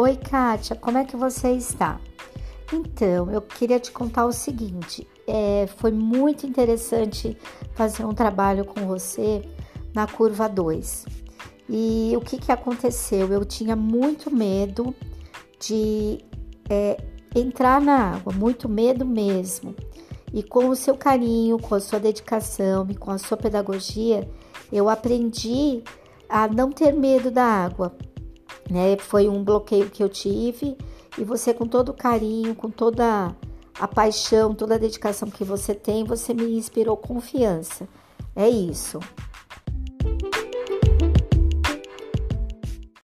Oi, Kátia, como é que você está? Então, eu queria te contar o seguinte: é, foi muito interessante fazer um trabalho com você na curva 2. E o que, que aconteceu? Eu tinha muito medo de é, entrar na água, muito medo mesmo. E com o seu carinho, com a sua dedicação e com a sua pedagogia, eu aprendi a não ter medo da água. Né? Foi um bloqueio que eu tive e você, com todo o carinho, com toda a paixão, toda a dedicação que você tem, você me inspirou confiança. É isso.